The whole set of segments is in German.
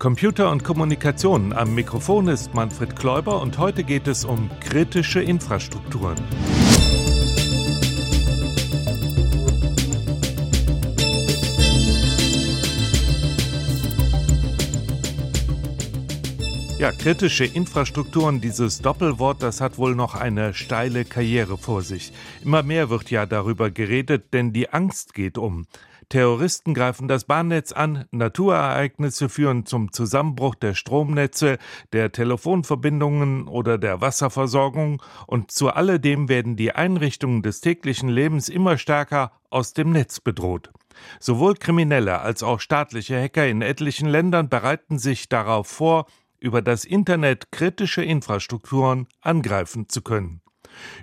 Computer und Kommunikation. Am Mikrofon ist Manfred Kläuber und heute geht es um kritische Infrastrukturen. Ja, kritische Infrastrukturen, dieses Doppelwort, das hat wohl noch eine steile Karriere vor sich. Immer mehr wird ja darüber geredet, denn die Angst geht um. Terroristen greifen das Bahnnetz an, Naturereignisse führen zum Zusammenbruch der Stromnetze, der Telefonverbindungen oder der Wasserversorgung und zu alledem werden die Einrichtungen des täglichen Lebens immer stärker aus dem Netz bedroht. Sowohl Kriminelle als auch staatliche Hacker in etlichen Ländern bereiten sich darauf vor, über das Internet kritische Infrastrukturen angreifen zu können.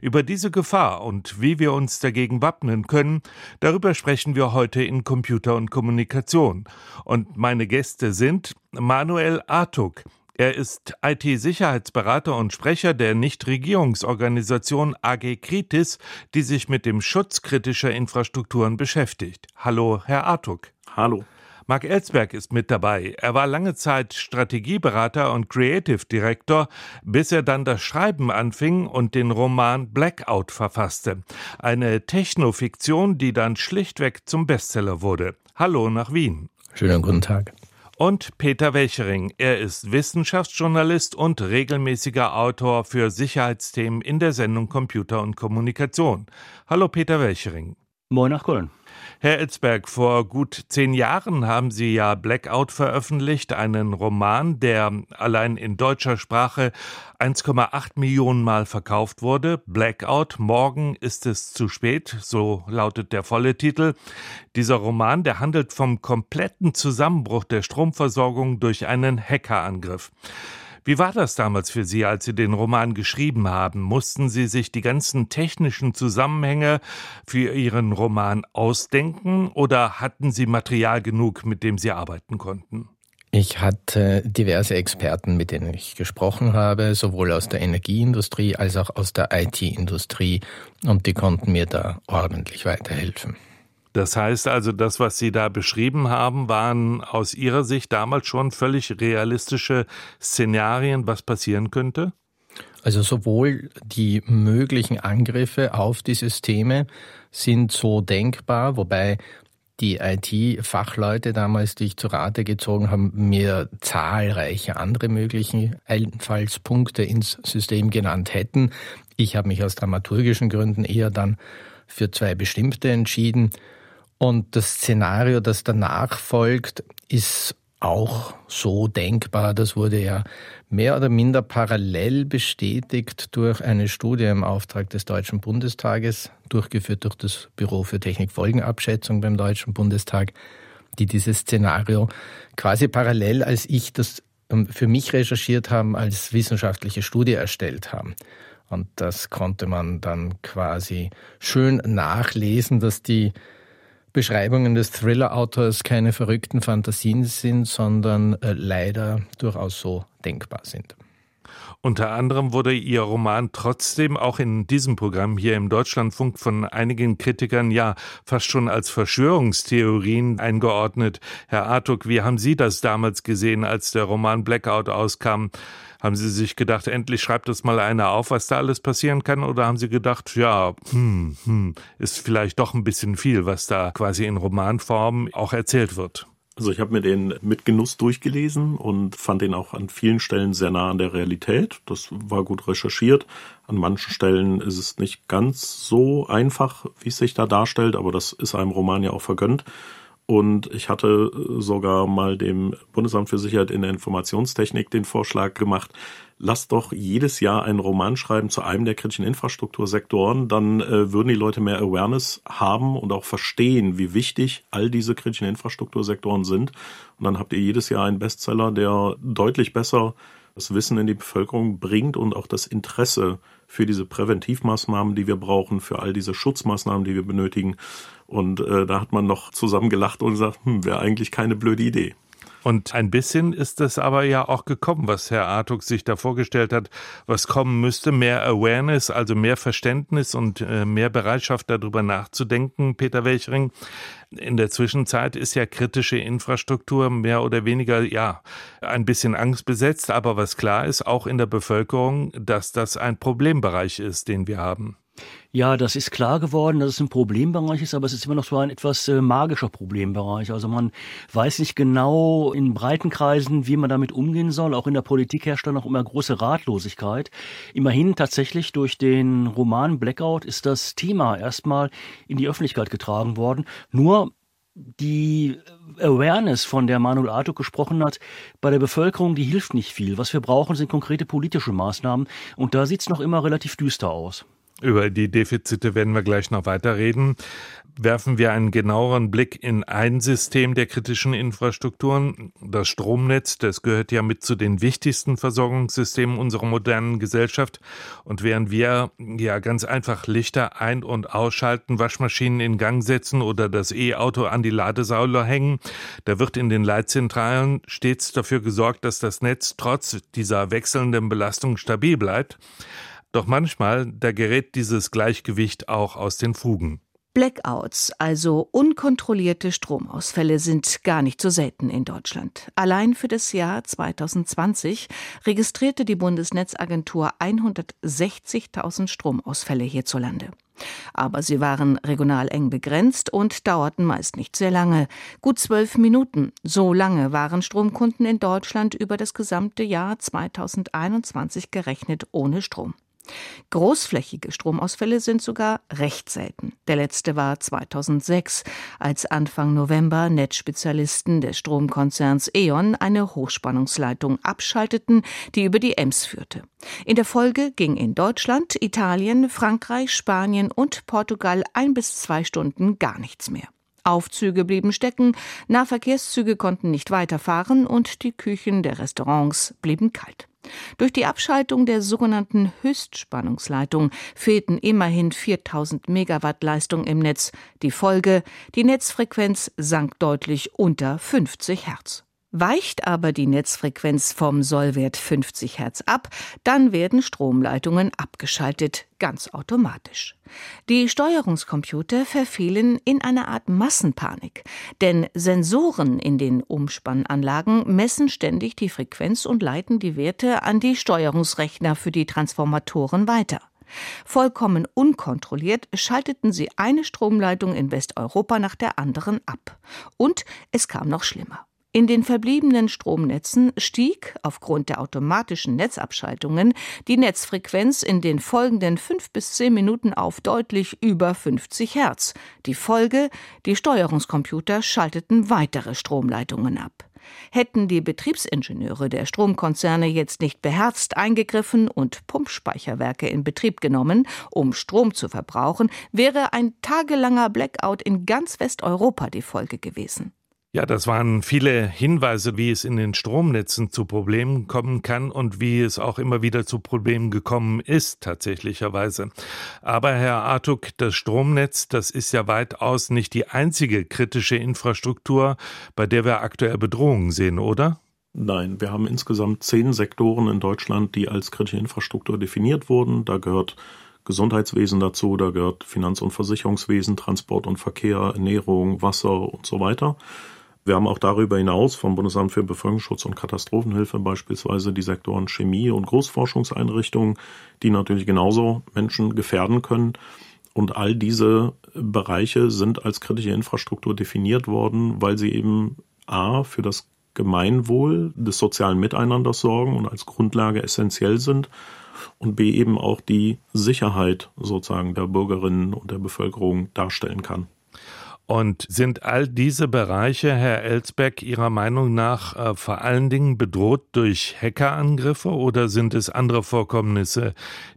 Über diese Gefahr und wie wir uns dagegen wappnen können, darüber sprechen wir heute in Computer und Kommunikation. Und meine Gäste sind Manuel Artuk. Er ist IT-Sicherheitsberater und Sprecher der Nichtregierungsorganisation AG Kritis, die sich mit dem Schutz kritischer Infrastrukturen beschäftigt. Hallo, Herr Artuk. Hallo. Marc Ellsberg ist mit dabei. Er war lange Zeit Strategieberater und Creative Director, bis er dann das Schreiben anfing und den Roman Blackout verfasste. Eine Technofiktion, die dann schlichtweg zum Bestseller wurde. Hallo nach Wien. Schönen guten Tag und Peter Welchering. Er ist Wissenschaftsjournalist und regelmäßiger Autor für Sicherheitsthemen in der Sendung Computer und Kommunikation. Hallo Peter Welchering. Moin nach Köln. Herr Etzberg, vor gut zehn Jahren haben Sie ja Blackout veröffentlicht, einen Roman, der allein in deutscher Sprache 1,8 Millionen Mal verkauft wurde. Blackout, morgen ist es zu spät, so lautet der volle Titel. Dieser Roman, der handelt vom kompletten Zusammenbruch der Stromversorgung durch einen Hackerangriff. Wie war das damals für Sie, als Sie den Roman geschrieben haben? Mussten Sie sich die ganzen technischen Zusammenhänge für Ihren Roman ausdenken oder hatten Sie Material genug, mit dem Sie arbeiten konnten? Ich hatte diverse Experten, mit denen ich gesprochen habe, sowohl aus der Energieindustrie als auch aus der IT-Industrie, und die konnten mir da ordentlich weiterhelfen. Das heißt also, das, was Sie da beschrieben haben, waren aus Ihrer Sicht damals schon völlig realistische Szenarien, was passieren könnte? Also sowohl die möglichen Angriffe auf die Systeme sind so denkbar, wobei die IT-Fachleute damals, die ich zu Rate gezogen haben, mir zahlreiche andere mögliche Einfallspunkte ins System genannt hätten. Ich habe mich aus dramaturgischen Gründen eher dann für zwei bestimmte entschieden. Und das Szenario, das danach folgt, ist auch so denkbar. Das wurde ja mehr oder minder parallel bestätigt durch eine Studie im Auftrag des Deutschen Bundestages, durchgeführt durch das Büro für Technikfolgenabschätzung beim Deutschen Bundestag, die dieses Szenario quasi parallel, als ich das ähm, für mich recherchiert haben, als wissenschaftliche Studie erstellt haben. Und das konnte man dann quasi schön nachlesen, dass die Beschreibungen des Thriller-Autors keine verrückten Fantasien sind, sondern äh, leider durchaus so denkbar sind. Unter anderem wurde Ihr Roman trotzdem auch in diesem Programm hier im Deutschlandfunk von einigen Kritikern ja fast schon als Verschwörungstheorien eingeordnet. Herr Artuk, wie haben Sie das damals gesehen, als der Roman Blackout auskam? Haben Sie sich gedacht, endlich schreibt es mal einer auf, was da alles passieren kann? Oder haben Sie gedacht, ja, hm, hm, ist vielleicht doch ein bisschen viel, was da quasi in Romanform auch erzählt wird? Also ich habe mir den mit Genuss durchgelesen und fand den auch an vielen Stellen sehr nah an der Realität. Das war gut recherchiert. An manchen Stellen ist es nicht ganz so einfach, wie es sich da darstellt, aber das ist einem Roman ja auch vergönnt. Und ich hatte sogar mal dem Bundesamt für Sicherheit in der Informationstechnik den Vorschlag gemacht, lass doch jedes Jahr einen Roman schreiben zu einem der kritischen Infrastruktursektoren, dann äh, würden die Leute mehr Awareness haben und auch verstehen, wie wichtig all diese kritischen Infrastruktursektoren sind. Und dann habt ihr jedes Jahr einen Bestseller, der deutlich besser das Wissen in die Bevölkerung bringt und auch das Interesse für diese Präventivmaßnahmen, die wir brauchen, für all diese Schutzmaßnahmen, die wir benötigen. Und äh, da hat man noch zusammen gelacht und gesagt, hm, wäre eigentlich keine blöde Idee. Und ein bisschen ist es aber ja auch gekommen, was Herr Artuk sich da vorgestellt hat, was kommen müsste. Mehr Awareness, also mehr Verständnis und äh, mehr Bereitschaft darüber nachzudenken, Peter Welchering. In der Zwischenzeit ist ja kritische Infrastruktur mehr oder weniger, ja, ein bisschen angstbesetzt. Aber was klar ist, auch in der Bevölkerung, dass das ein Problembereich ist, den wir haben. Ja, das ist klar geworden, dass es ein Problembereich ist, aber es ist immer noch so ein etwas äh, magischer Problembereich. Also man weiß nicht genau in breiten Kreisen, wie man damit umgehen soll. Auch in der Politik herrscht da noch immer große Ratlosigkeit. Immerhin tatsächlich durch den Roman Blackout ist das Thema erstmal in die Öffentlichkeit getragen worden. Nur die Awareness, von der Manuel Artuk gesprochen hat, bei der Bevölkerung, die hilft nicht viel. Was wir brauchen, sind konkrete politische Maßnahmen. Und da sieht es noch immer relativ düster aus. Über die Defizite werden wir gleich noch weiter reden. Werfen wir einen genaueren Blick in ein System der kritischen Infrastrukturen, das Stromnetz, das gehört ja mit zu den wichtigsten Versorgungssystemen unserer modernen Gesellschaft. Und während wir ja ganz einfach Lichter ein- und ausschalten, Waschmaschinen in Gang setzen oder das E-Auto an die Ladesäule hängen, da wird in den Leitzentralen stets dafür gesorgt, dass das Netz trotz dieser wechselnden Belastung stabil bleibt. Doch manchmal, da gerät dieses Gleichgewicht auch aus den Fugen. Blackouts, also unkontrollierte Stromausfälle, sind gar nicht so selten in Deutschland. Allein für das Jahr 2020 registrierte die Bundesnetzagentur 160.000 Stromausfälle hierzulande. Aber sie waren regional eng begrenzt und dauerten meist nicht sehr lange. Gut zwölf Minuten. So lange waren Stromkunden in Deutschland über das gesamte Jahr 2021 gerechnet ohne Strom. Großflächige Stromausfälle sind sogar recht selten. Der letzte war 2006, als Anfang November Netzspezialisten des Stromkonzerns E.ON eine Hochspannungsleitung abschalteten, die über die Ems führte. In der Folge ging in Deutschland, Italien, Frankreich, Spanien und Portugal ein bis zwei Stunden gar nichts mehr. Aufzüge blieben stecken, Nahverkehrszüge konnten nicht weiterfahren und die Küchen der Restaurants blieben kalt. Durch die Abschaltung der sogenannten Höchstspannungsleitung fehlten immerhin 4000 Megawatt Leistung im Netz. Die Folge, die Netzfrequenz sank deutlich unter 50 Hertz. Weicht aber die Netzfrequenz vom Sollwert 50 Hertz ab, dann werden Stromleitungen abgeschaltet, ganz automatisch. Die Steuerungscomputer verfehlen in einer Art Massenpanik, denn Sensoren in den Umspannanlagen messen ständig die Frequenz und leiten die Werte an die Steuerungsrechner für die Transformatoren weiter. Vollkommen unkontrolliert schalteten sie eine Stromleitung in Westeuropa nach der anderen ab. Und es kam noch schlimmer. In den verbliebenen Stromnetzen stieg aufgrund der automatischen Netzabschaltungen die Netzfrequenz in den folgenden fünf bis zehn Minuten auf deutlich über 50 Hertz. Die Folge, die Steuerungscomputer schalteten weitere Stromleitungen ab. Hätten die Betriebsingenieure der Stromkonzerne jetzt nicht beherzt eingegriffen und Pumpspeicherwerke in Betrieb genommen, um Strom zu verbrauchen, wäre ein tagelanger Blackout in ganz Westeuropa die Folge gewesen. Ja, das waren viele Hinweise, wie es in den Stromnetzen zu Problemen kommen kann und wie es auch immer wieder zu Problemen gekommen ist, tatsächlicherweise. Aber Herr Artuk, das Stromnetz, das ist ja weitaus nicht die einzige kritische Infrastruktur, bei der wir aktuell Bedrohungen sehen, oder? Nein, wir haben insgesamt zehn Sektoren in Deutschland, die als kritische Infrastruktur definiert wurden. Da gehört Gesundheitswesen dazu, da gehört Finanz- und Versicherungswesen, Transport und Verkehr, Ernährung, Wasser und so weiter. Wir haben auch darüber hinaus vom Bundesamt für Bevölkerungsschutz und Katastrophenhilfe beispielsweise die Sektoren Chemie und Großforschungseinrichtungen, die natürlich genauso Menschen gefährden können. Und all diese Bereiche sind als kritische Infrastruktur definiert worden, weil sie eben A für das Gemeinwohl des sozialen Miteinanders sorgen und als Grundlage essentiell sind und B eben auch die Sicherheit sozusagen der Bürgerinnen und der Bevölkerung darstellen kann. Und sind all diese Bereiche, Herr Elsbeck, Ihrer Meinung nach äh, vor allen Dingen bedroht durch Hackerangriffe oder sind es andere Vorkommnisse,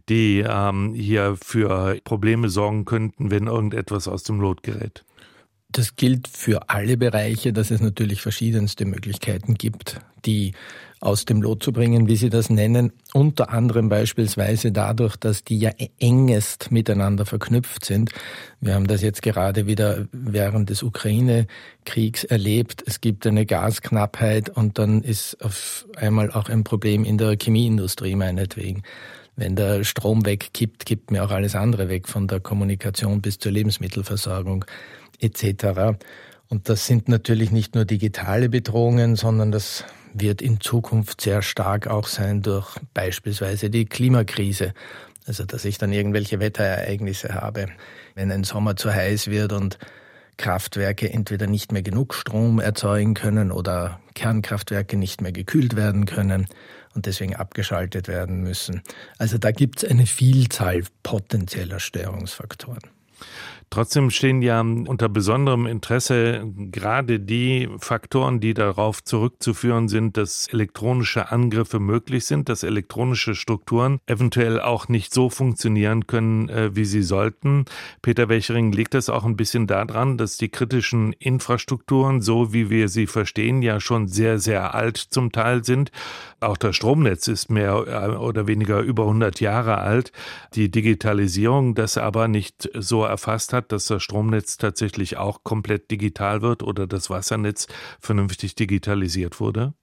die ähm, hier für Probleme sorgen könnten, wenn irgendetwas aus dem Lot gerät? Das gilt für alle Bereiche, dass es natürlich verschiedenste Möglichkeiten gibt, die aus dem Lot zu bringen, wie Sie das nennen. Unter anderem beispielsweise dadurch, dass die ja engest miteinander verknüpft sind. Wir haben das jetzt gerade wieder während des Ukraine-Kriegs erlebt. Es gibt eine Gasknappheit und dann ist auf einmal auch ein Problem in der Chemieindustrie meinetwegen. Wenn der Strom wegkippt, kippt mir auch alles andere weg, von der Kommunikation bis zur Lebensmittelversorgung etc. Und das sind natürlich nicht nur digitale Bedrohungen, sondern das wird in Zukunft sehr stark auch sein durch beispielsweise die Klimakrise. Also dass ich dann irgendwelche Wetterereignisse habe. Wenn ein Sommer zu heiß wird und Kraftwerke entweder nicht mehr genug Strom erzeugen können oder Kernkraftwerke nicht mehr gekühlt werden können und deswegen abgeschaltet werden müssen. Also da gibt es eine Vielzahl potenzieller Störungsfaktoren. Trotzdem stehen ja unter besonderem Interesse gerade die Faktoren, die darauf zurückzuführen sind, dass elektronische Angriffe möglich sind, dass elektronische Strukturen eventuell auch nicht so funktionieren können, äh, wie sie sollten. Peter Welchering legt das auch ein bisschen daran, dass die kritischen Infrastrukturen, so wie wir sie verstehen, ja schon sehr, sehr alt zum Teil sind. Auch das Stromnetz ist mehr äh, oder weniger über 100 Jahre alt. Die Digitalisierung das aber nicht so erfasst hat, dass das Stromnetz tatsächlich auch komplett digital wird oder das Wassernetz vernünftig digitalisiert wurde?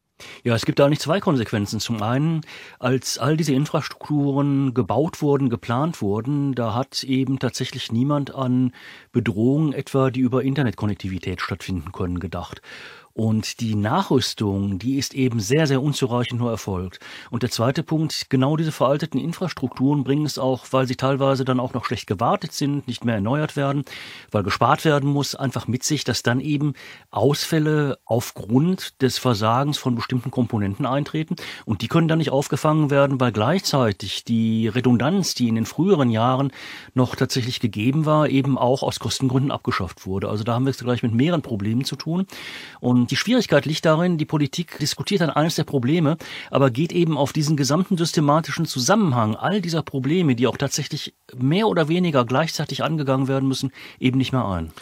Ja, es gibt da eigentlich zwei Konsequenzen. Zum einen, als all diese Infrastrukturen gebaut wurden, geplant wurden, da hat eben tatsächlich niemand an Bedrohungen etwa, die über Internetkonnektivität stattfinden können, gedacht. Und die Nachrüstung, die ist eben sehr, sehr unzureichend nur erfolgt. Und der zweite Punkt, genau diese veralteten Infrastrukturen bringen es auch, weil sie teilweise dann auch noch schlecht gewartet sind, nicht mehr erneuert werden, weil gespart werden muss, einfach mit sich, dass dann eben Ausfälle aufgrund des Versagens von bestimmten Komponenten eintreten. Und die können dann nicht aufgefangen werden, weil gleichzeitig die Redundanz, die in den früheren Jahren noch tatsächlich gegeben war, eben auch aus Kostengründen abgeschafft wurde. Also da haben wir es gleich mit mehreren Problemen zu tun. Und die Schwierigkeit liegt darin, die Politik diskutiert dann eines der Probleme, aber geht eben auf diesen gesamten systematischen Zusammenhang all dieser Probleme, die auch tatsächlich mehr oder weniger gleichzeitig angegangen werden müssen, eben nicht mehr ein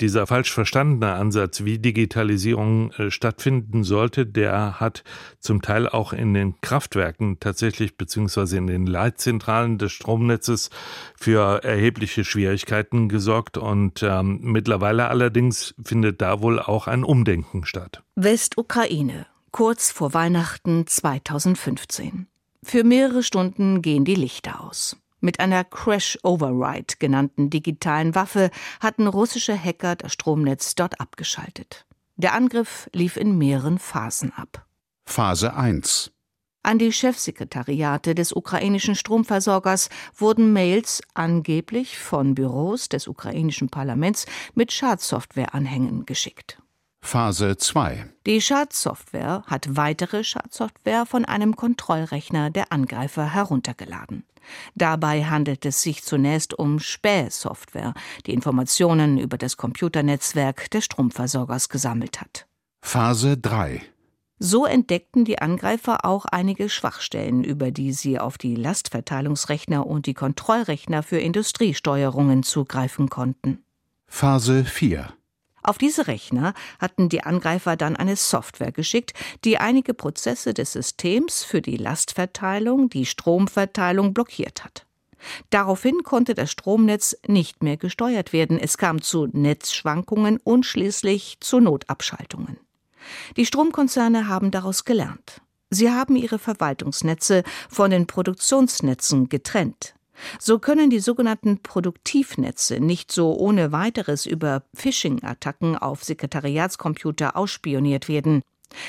dieser falsch verstandene Ansatz, wie Digitalisierung äh, stattfinden sollte, der hat zum Teil auch in den Kraftwerken tatsächlich beziehungsweise in den Leitzentralen des Stromnetzes für erhebliche Schwierigkeiten gesorgt und ähm, mittlerweile allerdings findet da wohl auch ein Umdenken statt. Westukraine, kurz vor Weihnachten 2015. Für mehrere Stunden gehen die Lichter aus. Mit einer Crash Override genannten digitalen Waffe hatten russische Hacker das Stromnetz dort abgeschaltet. Der Angriff lief in mehreren Phasen ab. Phase 1 an die Chefsekretariate des ukrainischen Stromversorgers wurden Mails angeblich von Büros des ukrainischen Parlaments mit Schadsoftwareanhängen geschickt. Phase 2 Die Schadsoftware hat weitere Schadsoftware von einem Kontrollrechner der Angreifer heruntergeladen. Dabei handelt es sich zunächst um Spähsoftware, die Informationen über das Computernetzwerk des Stromversorgers gesammelt hat. Phase 3 so entdeckten die Angreifer auch einige Schwachstellen, über die sie auf die Lastverteilungsrechner und die Kontrollrechner für Industriesteuerungen zugreifen konnten. Phase 4 auf diese Rechner hatten die Angreifer dann eine Software geschickt, die einige Prozesse des Systems für die Lastverteilung, die Stromverteilung blockiert hat. Daraufhin konnte das Stromnetz nicht mehr gesteuert werden. Es kam zu Netzschwankungen und schließlich zu Notabschaltungen. Die Stromkonzerne haben daraus gelernt. Sie haben ihre Verwaltungsnetze von den Produktionsnetzen getrennt. So können die sogenannten Produktivnetze nicht so ohne weiteres über Phishing-Attacken auf Sekretariatscomputer ausspioniert werden.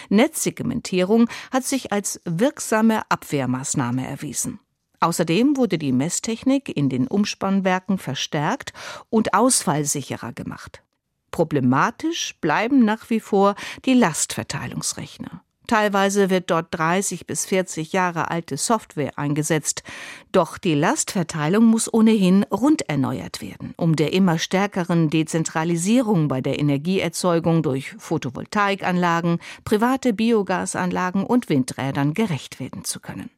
Netzsegmentierung hat sich als wirksame Abwehrmaßnahme erwiesen. Außerdem wurde die Messtechnik in den Umspannwerken verstärkt und ausfallsicherer gemacht. Problematisch bleiben nach wie vor die Lastverteilungsrechner. Teilweise wird dort 30 bis 40 Jahre alte Software eingesetzt. Doch die Lastverteilung muss ohnehin rund erneuert werden, um der immer stärkeren Dezentralisierung bei der Energieerzeugung durch Photovoltaikanlagen, private Biogasanlagen und Windrädern gerecht werden zu können.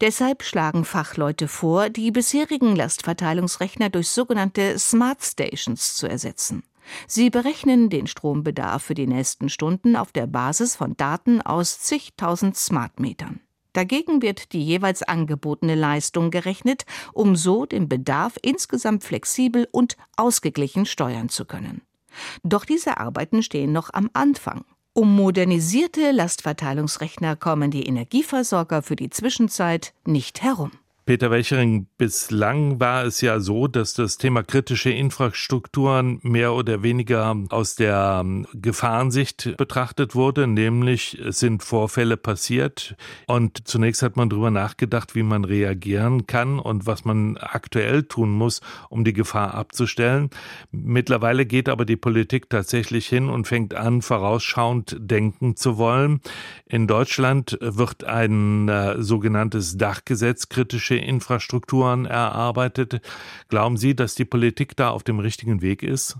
Deshalb schlagen Fachleute vor, die bisherigen Lastverteilungsrechner durch sogenannte Smart Stations zu ersetzen. Sie berechnen den Strombedarf für die nächsten Stunden auf der Basis von Daten aus zigtausend Smartmetern. Dagegen wird die jeweils angebotene Leistung gerechnet, um so den Bedarf insgesamt flexibel und ausgeglichen steuern zu können. Doch diese Arbeiten stehen noch am Anfang. Um modernisierte Lastverteilungsrechner kommen die Energieversorger für die Zwischenzeit nicht herum. Peter Welchering, bislang war es ja so, dass das Thema kritische Infrastrukturen mehr oder weniger aus der ähm, Gefahrensicht betrachtet wurde, nämlich es sind Vorfälle passiert und zunächst hat man darüber nachgedacht, wie man reagieren kann und was man aktuell tun muss, um die Gefahr abzustellen. Mittlerweile geht aber die Politik tatsächlich hin und fängt an, vorausschauend denken zu wollen. In Deutschland wird ein äh, sogenanntes Dachgesetz kritische Infrastrukturen erarbeitet. Glauben Sie, dass die Politik da auf dem richtigen Weg ist?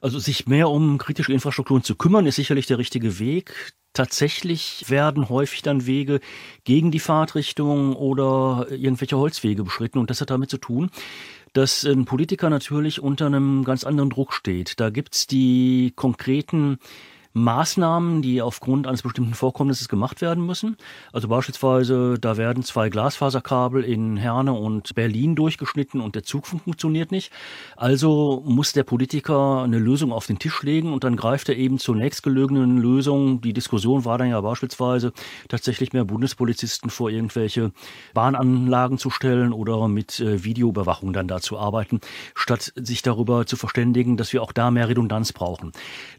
Also sich mehr um kritische Infrastrukturen zu kümmern, ist sicherlich der richtige Weg. Tatsächlich werden häufig dann Wege gegen die Fahrtrichtung oder irgendwelche Holzwege beschritten. Und das hat damit zu tun, dass ein Politiker natürlich unter einem ganz anderen Druck steht. Da gibt's die konkreten Maßnahmen, die aufgrund eines bestimmten Vorkommnisses gemacht werden müssen. Also beispielsweise, da werden zwei Glasfaserkabel in Herne und Berlin durchgeschnitten und der Zug funktioniert nicht. Also muss der Politiker eine Lösung auf den Tisch legen und dann greift er eben zur nächstgelegenen Lösung. Die Diskussion war dann ja beispielsweise tatsächlich mehr Bundespolizisten vor irgendwelche Bahnanlagen zu stellen oder mit äh, Videoüberwachung dann da zu arbeiten, statt sich darüber zu verständigen, dass wir auch da mehr Redundanz brauchen.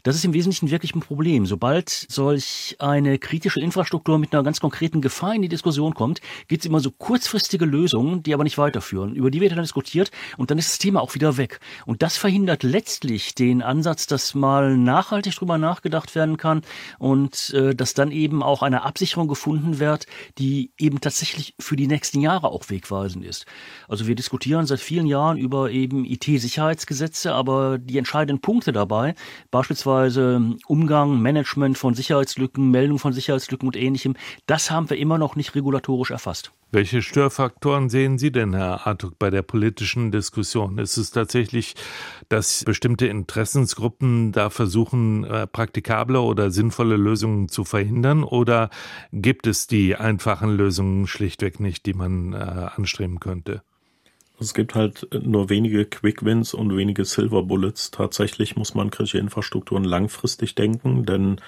Das ist im Wesentlichen wirklich ein Problem. Sobald solch eine kritische Infrastruktur mit einer ganz konkreten Gefahr in die Diskussion kommt, gibt es immer so kurzfristige Lösungen, die aber nicht weiterführen. Über die wird dann diskutiert und dann ist das Thema auch wieder weg. Und das verhindert letztlich den Ansatz, dass mal nachhaltig drüber nachgedacht werden kann und äh, dass dann eben auch eine Absicherung gefunden wird, die eben tatsächlich für die nächsten Jahre auch wegweisend ist. Also wir diskutieren seit vielen Jahren über eben IT-Sicherheitsgesetze, aber die entscheidenden Punkte dabei, beispielsweise Umgang Umgang, Management von Sicherheitslücken, Meldung von Sicherheitslücken und ähnlichem, das haben wir immer noch nicht regulatorisch erfasst. Welche Störfaktoren sehen Sie denn, Herr Artuk, bei der politischen Diskussion? Ist es tatsächlich, dass bestimmte Interessensgruppen da versuchen, äh, praktikable oder sinnvolle Lösungen zu verhindern? Oder gibt es die einfachen Lösungen schlichtweg nicht, die man äh, anstreben könnte? Es gibt halt nur wenige Quick Wins und wenige Silver Bullets. Tatsächlich muss man kritische Infrastrukturen langfristig denken, denn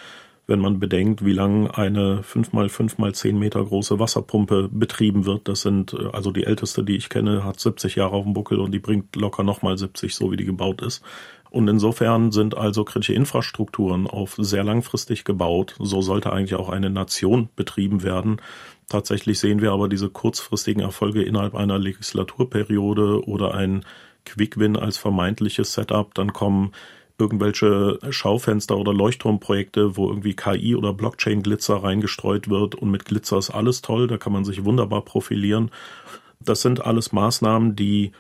wenn man bedenkt, wie lang eine 5 mal 5 mal 10 Meter große Wasserpumpe betrieben wird, das sind, äh, also die älteste, die ich kenne, hat 70 Jahre auf dem Buckel und die bringt locker nochmal 70, so wie die gebaut ist. Und insofern sind also kritische Infrastrukturen auf sehr langfristig gebaut. So sollte eigentlich auch eine Nation betrieben werden. Tatsächlich sehen wir aber diese kurzfristigen Erfolge innerhalb einer Legislaturperiode oder ein Quick-Win als vermeintliches Setup. Dann kommen irgendwelche Schaufenster oder Leuchtturmprojekte, wo irgendwie KI oder Blockchain-Glitzer reingestreut wird und mit Glitzer ist alles toll, da kann man sich wunderbar profilieren. Das sind alles Maßnahmen, die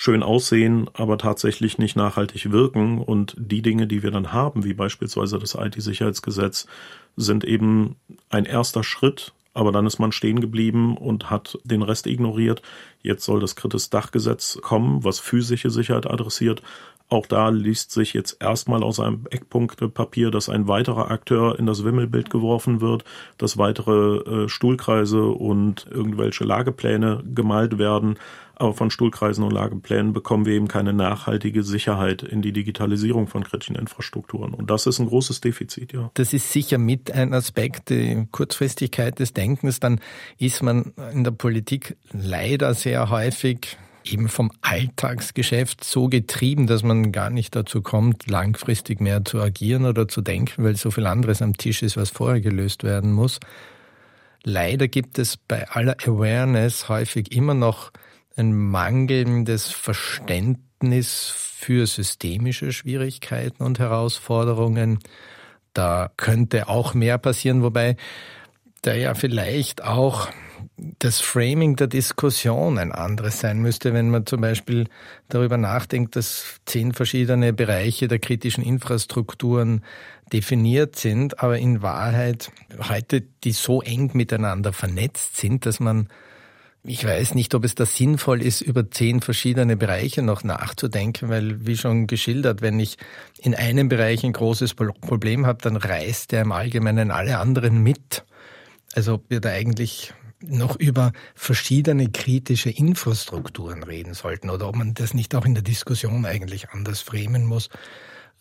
schön aussehen, aber tatsächlich nicht nachhaltig wirken. Und die Dinge, die wir dann haben, wie beispielsweise das IT-Sicherheitsgesetz, sind eben ein erster Schritt aber dann ist man stehen geblieben und hat den Rest ignoriert. Jetzt soll das Kritis Dachgesetz kommen, was physische Sicherheit adressiert. Auch da liest sich jetzt erstmal aus einem Eckpunktepapier, dass ein weiterer Akteur in das Wimmelbild geworfen wird, dass weitere äh, Stuhlkreise und irgendwelche Lagepläne gemalt werden. Aber von Stuhlkreisen und Lageplänen bekommen wir eben keine nachhaltige Sicherheit in die Digitalisierung von kritischen Infrastrukturen. Und das ist ein großes Defizit, ja. Das ist sicher mit ein Aspekt, die Kurzfristigkeit des Denkens. Dann ist man in der Politik leider sehr häufig eben vom Alltagsgeschäft so getrieben, dass man gar nicht dazu kommt, langfristig mehr zu agieren oder zu denken, weil so viel anderes am Tisch ist, was vorher gelöst werden muss. Leider gibt es bei aller Awareness häufig immer noch ein mangelndes Verständnis für systemische Schwierigkeiten und Herausforderungen. Da könnte auch mehr passieren, wobei da ja vielleicht auch das Framing der Diskussion ein anderes sein müsste, wenn man zum Beispiel darüber nachdenkt, dass zehn verschiedene Bereiche der kritischen Infrastrukturen definiert sind, aber in Wahrheit heute die so eng miteinander vernetzt sind, dass man Ich weiß nicht, ob es da sinnvoll ist, über zehn verschiedene Bereiche noch nachzudenken, weil, wie schon geschildert, wenn ich in einem Bereich ein großes Problem habe, dann reißt er im Allgemeinen alle anderen mit. Also ob wir da eigentlich noch über verschiedene kritische Infrastrukturen reden sollten oder ob man das nicht auch in der Diskussion eigentlich anders fremen muss.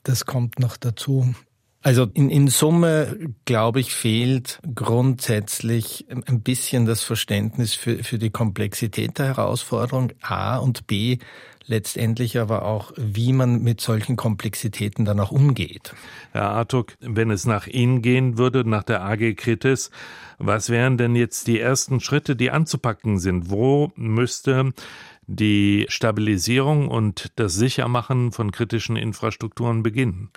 Das kommt noch dazu. Also in, in Summe, glaube ich, fehlt grundsätzlich ein bisschen das Verständnis für, für die Komplexität der Herausforderung A und B letztendlich aber auch, wie man mit solchen Komplexitäten dann auch umgeht. Herr Artuk, wenn es nach Ihnen gehen würde, nach der AG Kritis, was wären denn jetzt die ersten Schritte, die anzupacken sind? Wo müsste die Stabilisierung und das Sichermachen von kritischen Infrastrukturen beginnen?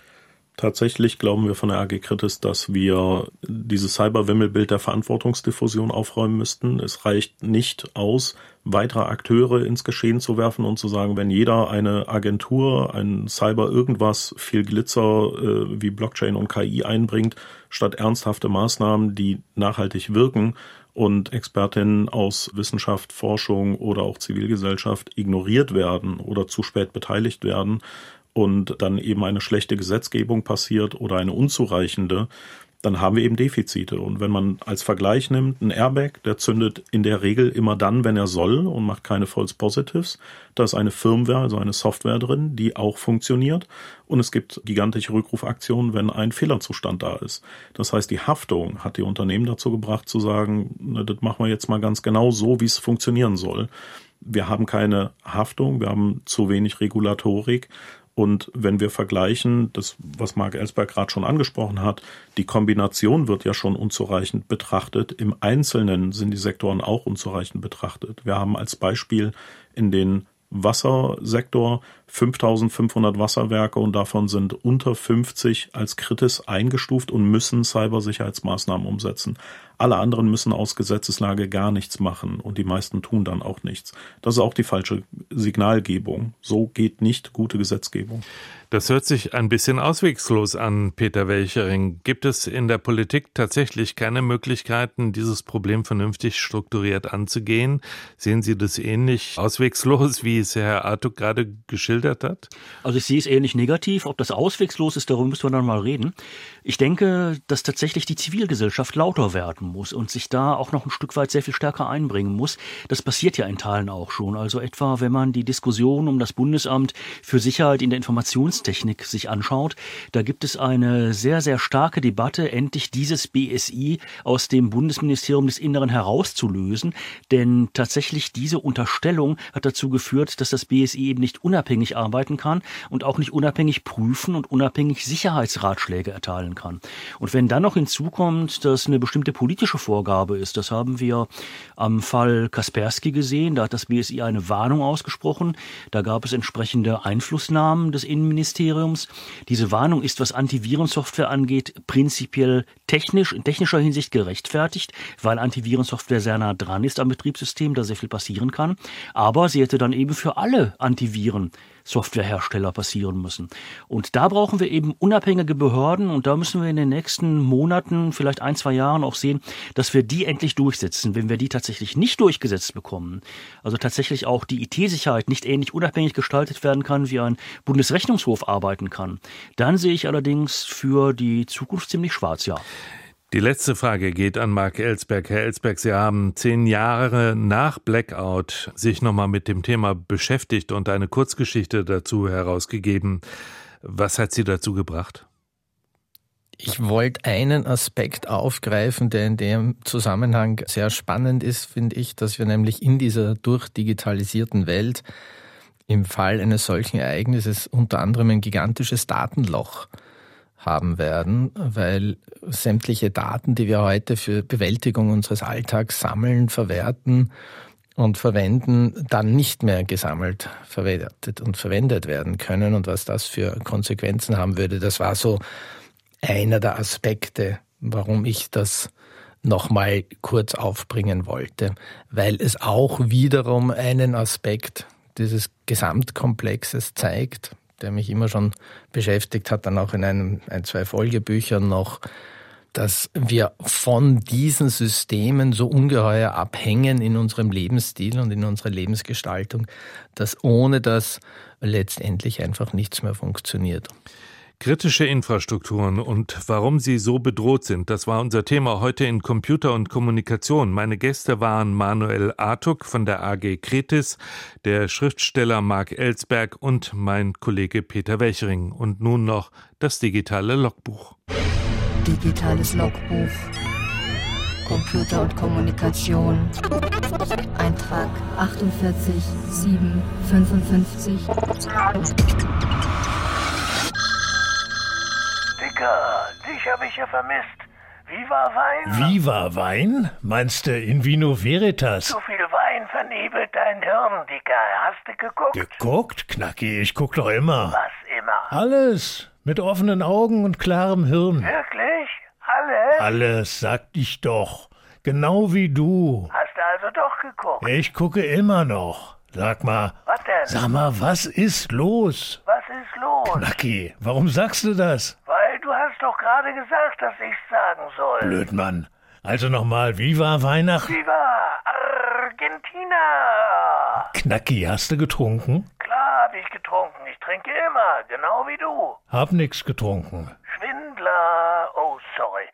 Tatsächlich glauben wir von der AG Kritis, dass wir dieses Cyberwimmelbild der Verantwortungsdiffusion aufräumen müssten. Es reicht nicht aus, weitere Akteure ins Geschehen zu werfen und zu sagen, wenn jeder eine Agentur, ein Cyber irgendwas, viel Glitzer äh, wie Blockchain und KI einbringt, statt ernsthafte Maßnahmen, die nachhaltig wirken und Expertinnen aus Wissenschaft, Forschung oder auch Zivilgesellschaft ignoriert werden oder zu spät beteiligt werden, und dann eben eine schlechte Gesetzgebung passiert oder eine unzureichende, dann haben wir eben Defizite. Und wenn man als Vergleich nimmt, ein Airbag, der zündet in der Regel immer dann, wenn er soll und macht keine False Positives. Da ist eine Firmware, also eine Software drin, die auch funktioniert. Und es gibt gigantische Rückrufaktionen, wenn ein Fehlerzustand da ist. Das heißt, die Haftung hat die Unternehmen dazu gebracht zu sagen, na, das machen wir jetzt mal ganz genau so, wie es funktionieren soll. Wir haben keine Haftung, wir haben zu wenig Regulatorik und wenn wir vergleichen, das, was Mark Ellsberg gerade schon angesprochen hat, die Kombination wird ja schon unzureichend betrachtet. Im Einzelnen sind die Sektoren auch unzureichend betrachtet. Wir haben als Beispiel in den Wassersektor 5500 Wasserwerke und davon sind unter 50 als Kritis eingestuft und müssen Cybersicherheitsmaßnahmen umsetzen. Alle anderen müssen aus Gesetzeslage gar nichts machen und die meisten tun dann auch nichts. Das ist auch die falsche Signalgebung. So geht nicht gute Gesetzgebung. Das hört sich ein bisschen auswegslos an, Peter Welchering. Gibt es in der Politik tatsächlich keine Möglichkeiten, dieses Problem vernünftig strukturiert anzugehen? Sehen Sie das ähnlich auswegslos, wie es Herr Artuk gerade geschildert hat? Also ich sehe es ähnlich negativ. Ob das auswegslos ist, darüber müssen wir dann mal reden. Ich denke, dass tatsächlich die Zivilgesellschaft lauter werden muss und sich da auch noch ein Stück weit sehr viel stärker einbringen muss. Das passiert ja in Teilen auch schon. Also etwa, wenn man die Diskussion um das Bundesamt für Sicherheit in der Informations Informationstechnik sich anschaut, da gibt es eine sehr, sehr starke Debatte, endlich dieses BSI aus dem Bundesministerium des Inneren herauszulösen. Denn tatsächlich diese Unterstellung hat dazu geführt, dass das BSI eben nicht unabhängig arbeiten kann und auch nicht unabhängig prüfen und unabhängig Sicherheitsratschläge erteilen kann. Und wenn dann noch hinzukommt, dass eine bestimmte politische Vorgabe ist, das haben wir am Fall Kaspersky gesehen, da hat das BSI eine Warnung ausgesprochen, da gab es entsprechende Einflussnahmen des Innenministeriums, Ministeriums. Diese Warnung ist, was Antivirensoftware angeht, prinzipiell technisch, in technischer Hinsicht gerechtfertigt, weil Antivirensoftware sehr nah dran ist am Betriebssystem, da sehr viel passieren kann. Aber sie hätte dann eben für alle Antiviren Softwarehersteller passieren müssen. Und da brauchen wir eben unabhängige Behörden und da müssen wir in den nächsten Monaten, vielleicht ein, zwei Jahren auch sehen, dass wir die endlich durchsetzen. Wenn wir die tatsächlich nicht durchgesetzt bekommen, also tatsächlich auch die IT-Sicherheit nicht ähnlich unabhängig gestaltet werden kann, wie ein Bundesrechnungshof arbeiten kann, dann sehe ich allerdings für die Zukunft ziemlich schwarz, ja. Die letzte Frage geht an Mark Ellsberg. Herr Ellsberg, Sie haben zehn Jahre nach Blackout sich nochmal mit dem Thema beschäftigt und eine Kurzgeschichte dazu herausgegeben. Was hat Sie dazu gebracht? Ich wollte einen Aspekt aufgreifen, der in dem Zusammenhang sehr spannend ist, finde ich, dass wir nämlich in dieser durchdigitalisierten Welt im Fall eines solchen Ereignisses unter anderem ein gigantisches Datenloch haben werden, weil sämtliche Daten, die wir heute für Bewältigung unseres Alltags sammeln, verwerten und verwenden, dann nicht mehr gesammelt, verwertet und verwendet werden können und was das für Konsequenzen haben würde. Das war so einer der Aspekte, warum ich das nochmal kurz aufbringen wollte, weil es auch wiederum einen Aspekt dieses Gesamtkomplexes zeigt, der mich immer schon beschäftigt hat, dann auch in einem, ein, zwei Folgebüchern noch, dass wir von diesen Systemen so ungeheuer abhängen in unserem Lebensstil und in unserer Lebensgestaltung, dass ohne das letztendlich einfach nichts mehr funktioniert. Kritische Infrastrukturen und warum sie so bedroht sind, das war unser Thema heute in Computer und Kommunikation. Meine Gäste waren Manuel Artuk von der AG Kretis, der Schriftsteller Marc Ellsberg und mein Kollege Peter Welchering. Und nun noch das digitale Logbuch. Digitales Logbuch. Computer und Kommunikation. Eintrag 48 7 55. Dicker, dich habe ich ja vermisst. Wie war Wein? Viva Wein? Meinst du in Vino Veritas? Zu viel Wein vernebelt dein Hirn, Dicker. Hast du geguckt? Geguckt, Knacki, ich guck doch immer. Was immer? Alles. Mit offenen Augen und klarem Hirn. Wirklich? Alles? Alles, sag ich doch. Genau wie du. Hast du also doch geguckt? Ich gucke immer noch. Sag mal. Was denn? Sag mal, was ist los? Was ist los? Knacki, warum sagst du das? Hast doch gerade gesagt, dass ich's sagen soll. Blödmann. Also nochmal, wie war Weihnachten? Viva Argentina! Knacki, hast du getrunken? Klar hab ich getrunken. Ich trinke immer, genau wie du. Hab nix getrunken. Schwindler. Oh, sorry.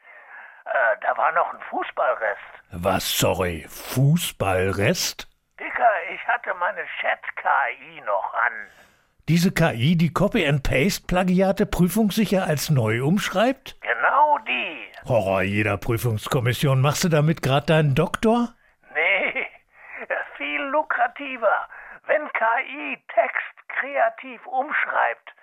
Äh, da war noch ein Fußballrest. Was, sorry, Fußballrest? Dicker, ich hatte meine Chat-KI noch an. Diese KI, die Copy-and-Paste-Plagiate prüfungssicher als neu umschreibt? Genau die. Horror jeder Prüfungskommission. Machst du damit grad deinen Doktor? Nee, viel lukrativer. Wenn KI Text kreativ umschreibt,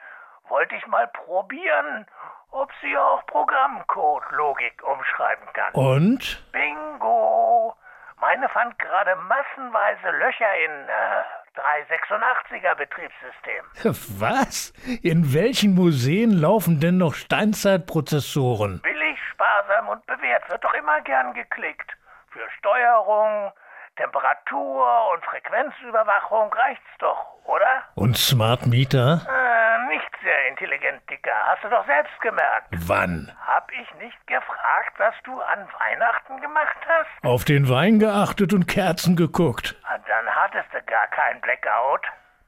wollte ich mal probieren, ob sie auch Programmcode-Logik umschreiben kann. Und? Bingo! Meine fand gerade massenweise Löcher in äh, 386er Betriebssystem. Was? In welchen Museen laufen denn noch Steinzeitprozessoren? Billig, sparsam und bewährt wird doch immer gern geklickt. Für Steuerung, Temperatur und Frequenzüberwachung reicht's doch, oder? Und Smart Meter? Äh, nicht sehr intelligent, Dicker. Hast du doch selbst gemerkt. Wann? Hab ich nicht gefragt, was du an Weihnachten gemacht hast? Auf den Wein geachtet und Kerzen geguckt. Ah, Dann hattest du gar kein Blackout.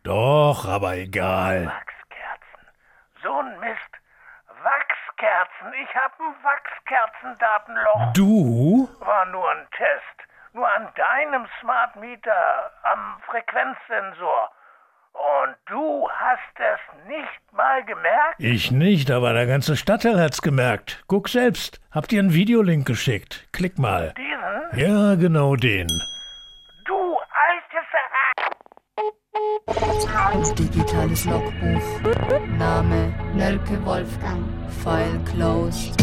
Doch, aber egal. Wachskerzen. So ein Mist. Wachskerzen. Ich hab ein Wachskerzendatenloch. Du? War nur ein Test. Nur an deinem Smart Meter am Frequenzsensor. Und du hast es nicht mal gemerkt? Ich nicht, aber der ganze Stadtteil hat's gemerkt. Guck selbst. Hab dir einen Videolink geschickt. Klick mal. Diesen? Ja, genau den. Du altes Digitales Logbuch. Name Nölke Wolfgang. File closed.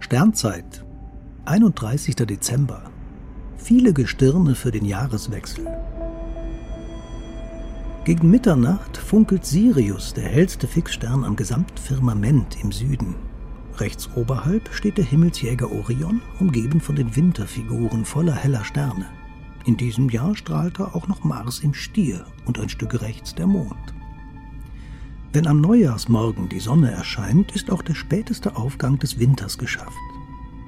Sternzeit, 31. Dezember. Viele Gestirne für den Jahreswechsel. Gegen Mitternacht funkelt Sirius, der hellste Fixstern am gesamten Firmament im Süden. Rechts oberhalb steht der Himmelsjäger Orion, umgeben von den Winterfiguren voller heller Sterne. In diesem Jahr strahlte auch noch Mars im Stier und ein Stück rechts der Mond. Wenn am Neujahrsmorgen die Sonne erscheint, ist auch der späteste Aufgang des Winters geschafft.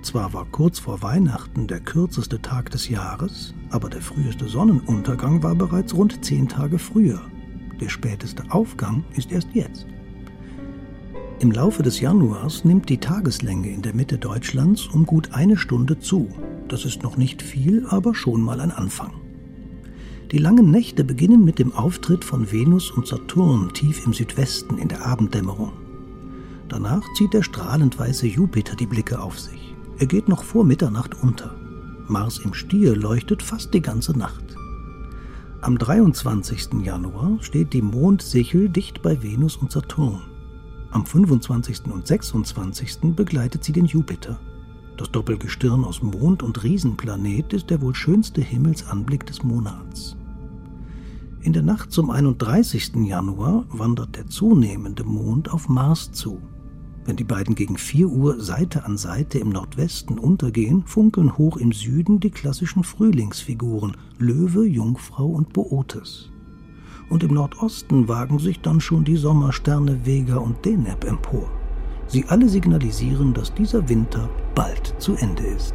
Zwar war kurz vor Weihnachten der kürzeste Tag des Jahres, aber der früheste Sonnenuntergang war bereits rund zehn Tage früher. Der späteste Aufgang ist erst jetzt. Im Laufe des Januars nimmt die Tageslänge in der Mitte Deutschlands um gut eine Stunde zu. Das ist noch nicht viel, aber schon mal ein Anfang. Die langen Nächte beginnen mit dem Auftritt von Venus und Saturn tief im Südwesten in der Abenddämmerung. Danach zieht der strahlend weiße Jupiter die Blicke auf sich. Er geht noch vor Mitternacht unter. Mars im Stier leuchtet fast die ganze Nacht. Am 23. Januar steht die Mondsichel dicht bei Venus und Saturn. Am 25. und 26. begleitet sie den Jupiter. Das Doppelgestirn aus Mond und Riesenplanet ist der wohl schönste Himmelsanblick des Monats. In der Nacht zum 31. Januar wandert der zunehmende Mond auf Mars zu. Wenn die beiden gegen 4 Uhr Seite an Seite im Nordwesten untergehen, funkeln hoch im Süden die klassischen Frühlingsfiguren Löwe, Jungfrau und Bootes. und im Nordosten wagen sich dann schon die Sommersterne Vega und Deneb empor. Sie alle signalisieren, dass dieser Winter bald zu Ende ist.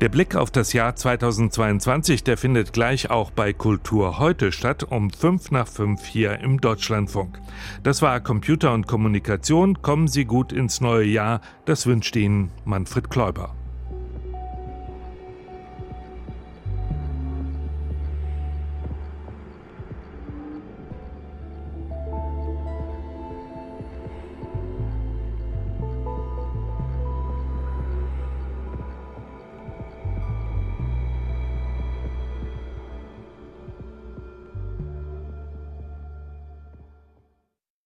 Der Blick auf das Jahr 2022, der findet gleich auch bei Kultur heute statt, um fünf nach fünf hier im Deutschlandfunk. Das war Computer und Kommunikation. Kommen Sie gut ins neue Jahr. Das wünscht Ihnen Manfred Kläuber.